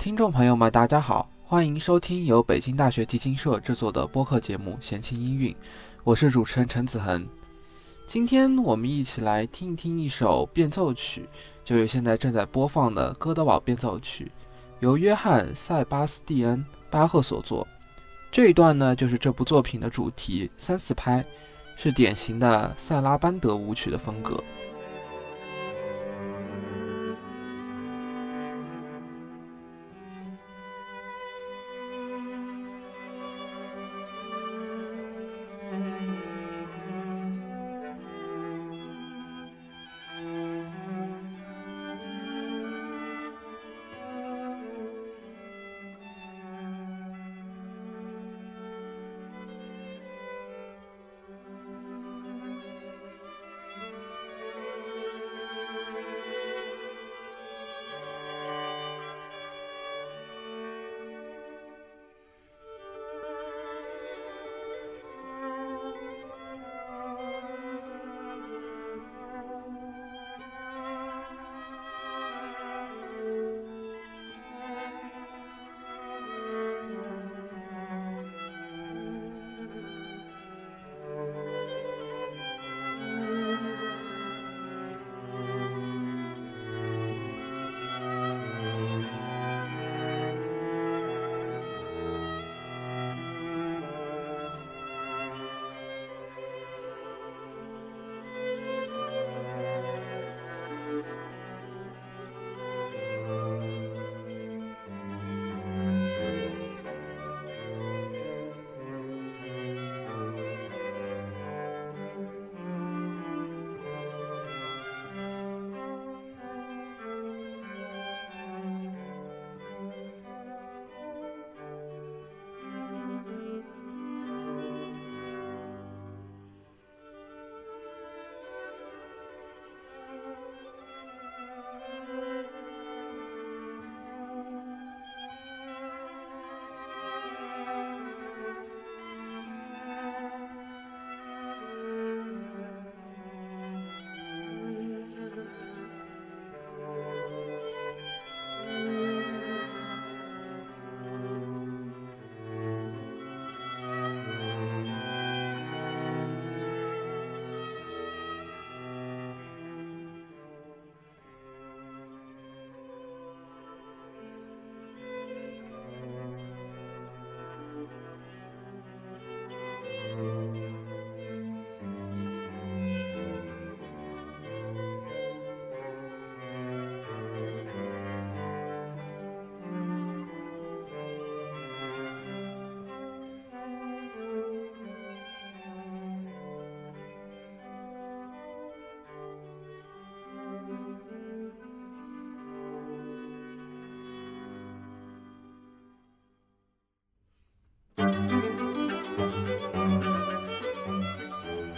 听众朋友们，大家好，欢迎收听由北京大学提琴社制作的播客节目《闲情音韵》，我是主持人陈子恒。今天我们一起来听一听一首变奏曲，就是现在正在播放的《哥德堡变奏曲》，由约翰·塞巴斯蒂恩·巴赫所作。这一段呢，就是这部作品的主题三四拍，是典型的塞拉班德舞曲的风格。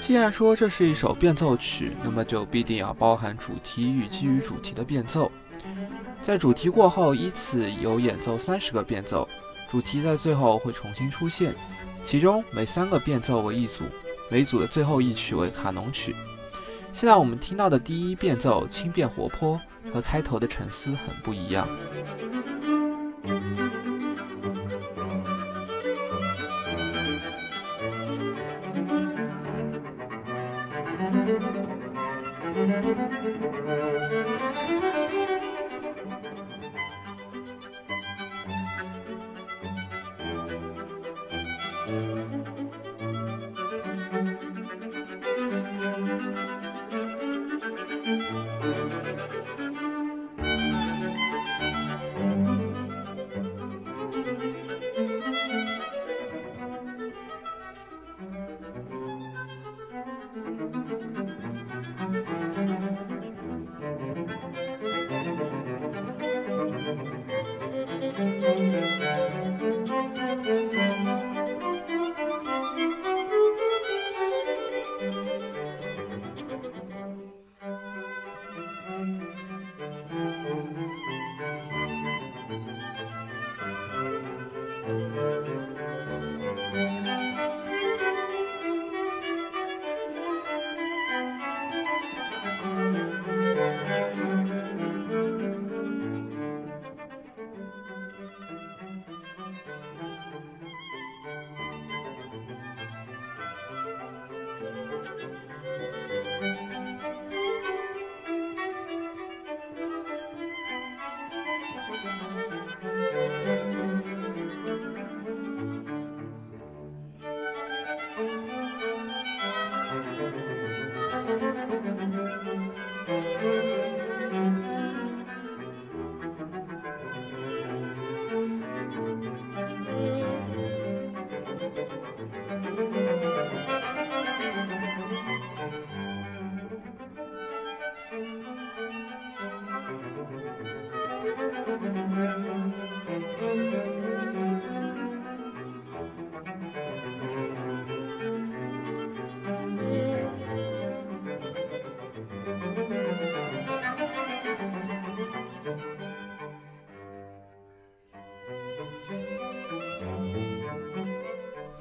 既然说这是一首变奏曲，那么就必定要包含主题与基于主题的变奏。在主题过后，依次有演奏三十个变奏，主题在最后会重新出现。其中每三个变奏为一组，每组的最后一曲为卡农曲。现在我们听到的第一变奏轻便活泼，和开头的沉思很不一样。Thank you.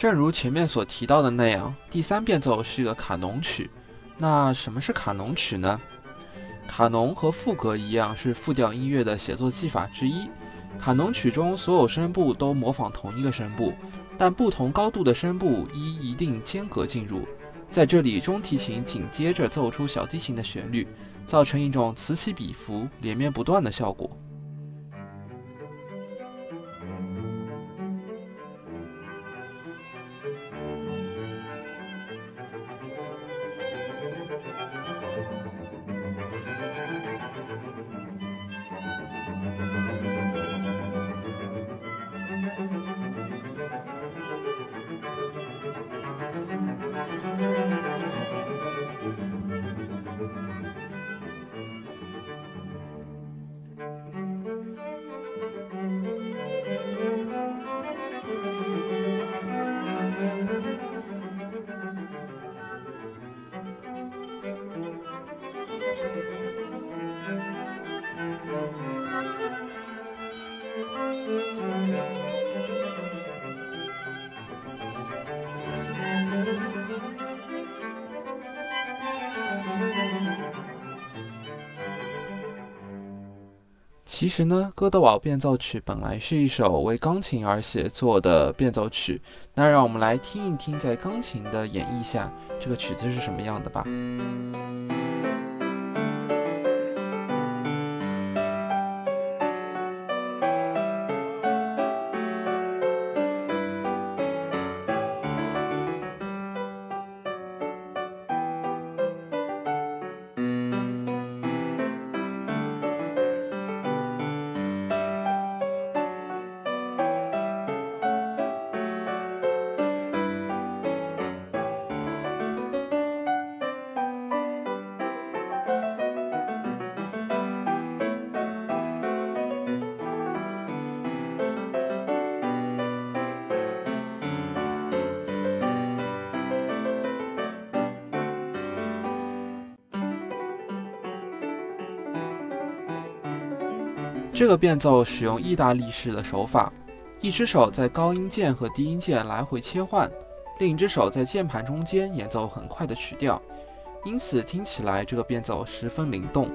正如前面所提到的那样，第三变奏是一个卡农曲。那什么是卡农曲呢？卡农和赋格一样，是复调音乐的写作技法之一。卡农曲中所有声部都模仿同一个声部，但不同高度的声部依一定间隔进入。在这里，中提琴紧接着奏出小提琴的旋律，造成一种此起彼伏、连绵不断的效果。其实呢，《哥德堡变奏曲》本来是一首为钢琴而写作的变奏曲。那让我们来听一听，在钢琴的演绎下，这个曲子是什么样的吧。这个变奏使用意大利式的手法，一只手在高音键和低音键来回切换，另一只手在键盘中间演奏很快的曲调，因此听起来这个变奏十分灵动。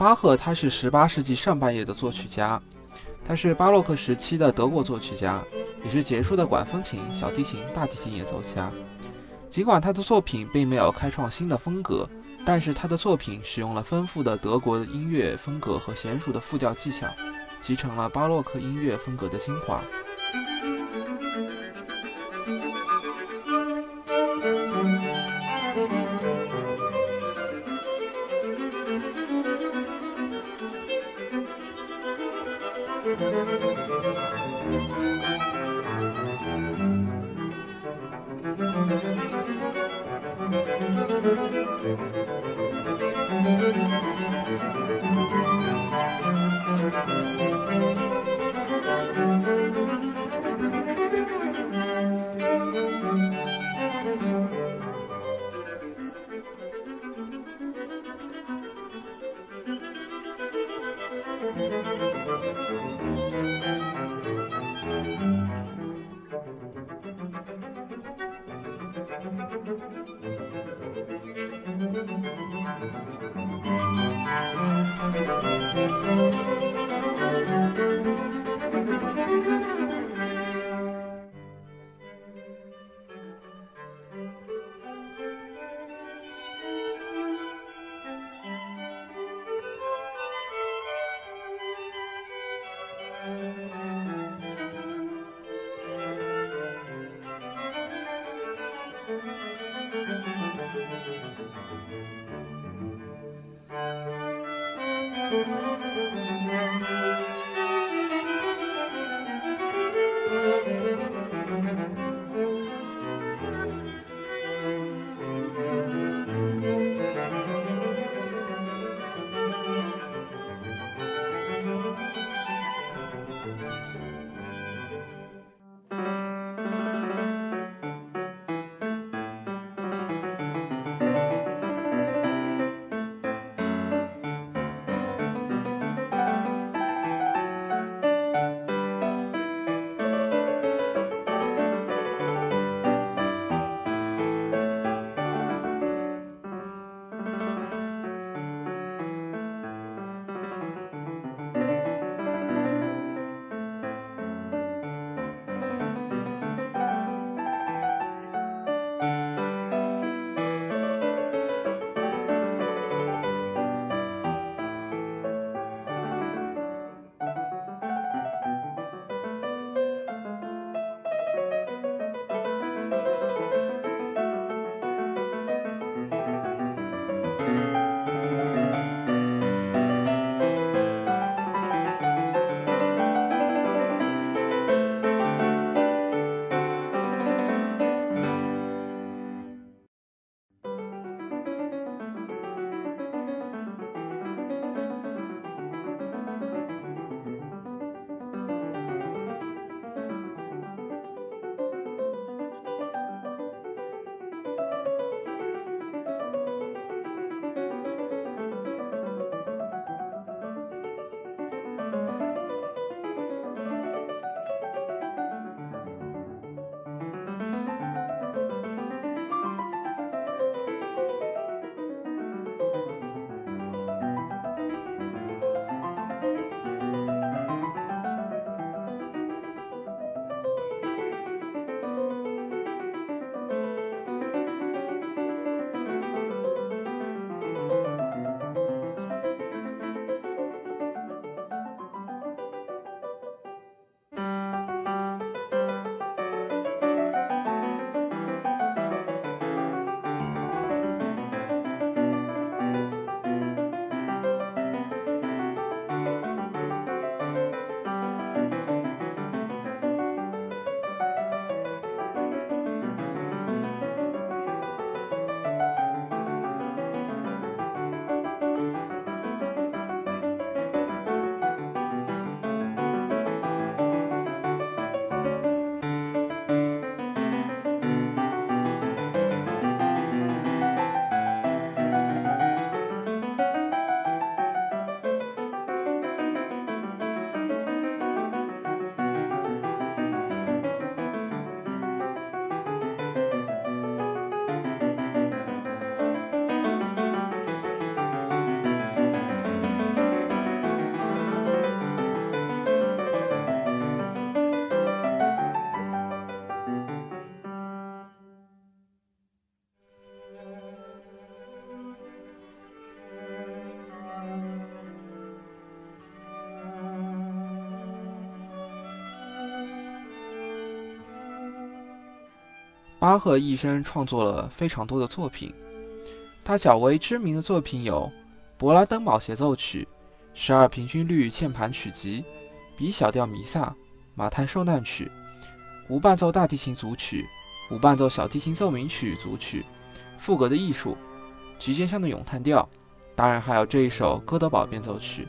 巴赫他是十八世纪上半叶的作曲家，他是巴洛克时期的德国作曲家，也是杰出的管风琴、小提琴、大提琴演奏家。尽管他的作品并没有开创新的风格，但是他的作品使用了丰富的德国音乐风格和娴熟的复调技巧，集成了巴洛克音乐风格的精华。巴赫一生创作了非常多的作品，他较为知名的作品有《勃拉登堡协奏曲》、十二平均律键盘曲集、B 小调弥撒、马太受难曲、无伴奏大提琴组曲、无伴奏小提琴奏鸣曲组曲、赋格的艺术、极限上的咏叹调，当然还有这一首哥德堡变奏曲。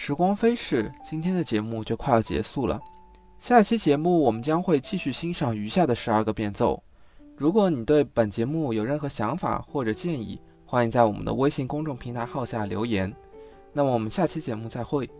时光飞逝，今天的节目就快要结束了。下期节目我们将会继续欣赏余下的十二个变奏。如果你对本节目有任何想法或者建议，欢迎在我们的微信公众平台号下留言。那么我们下期节目再会。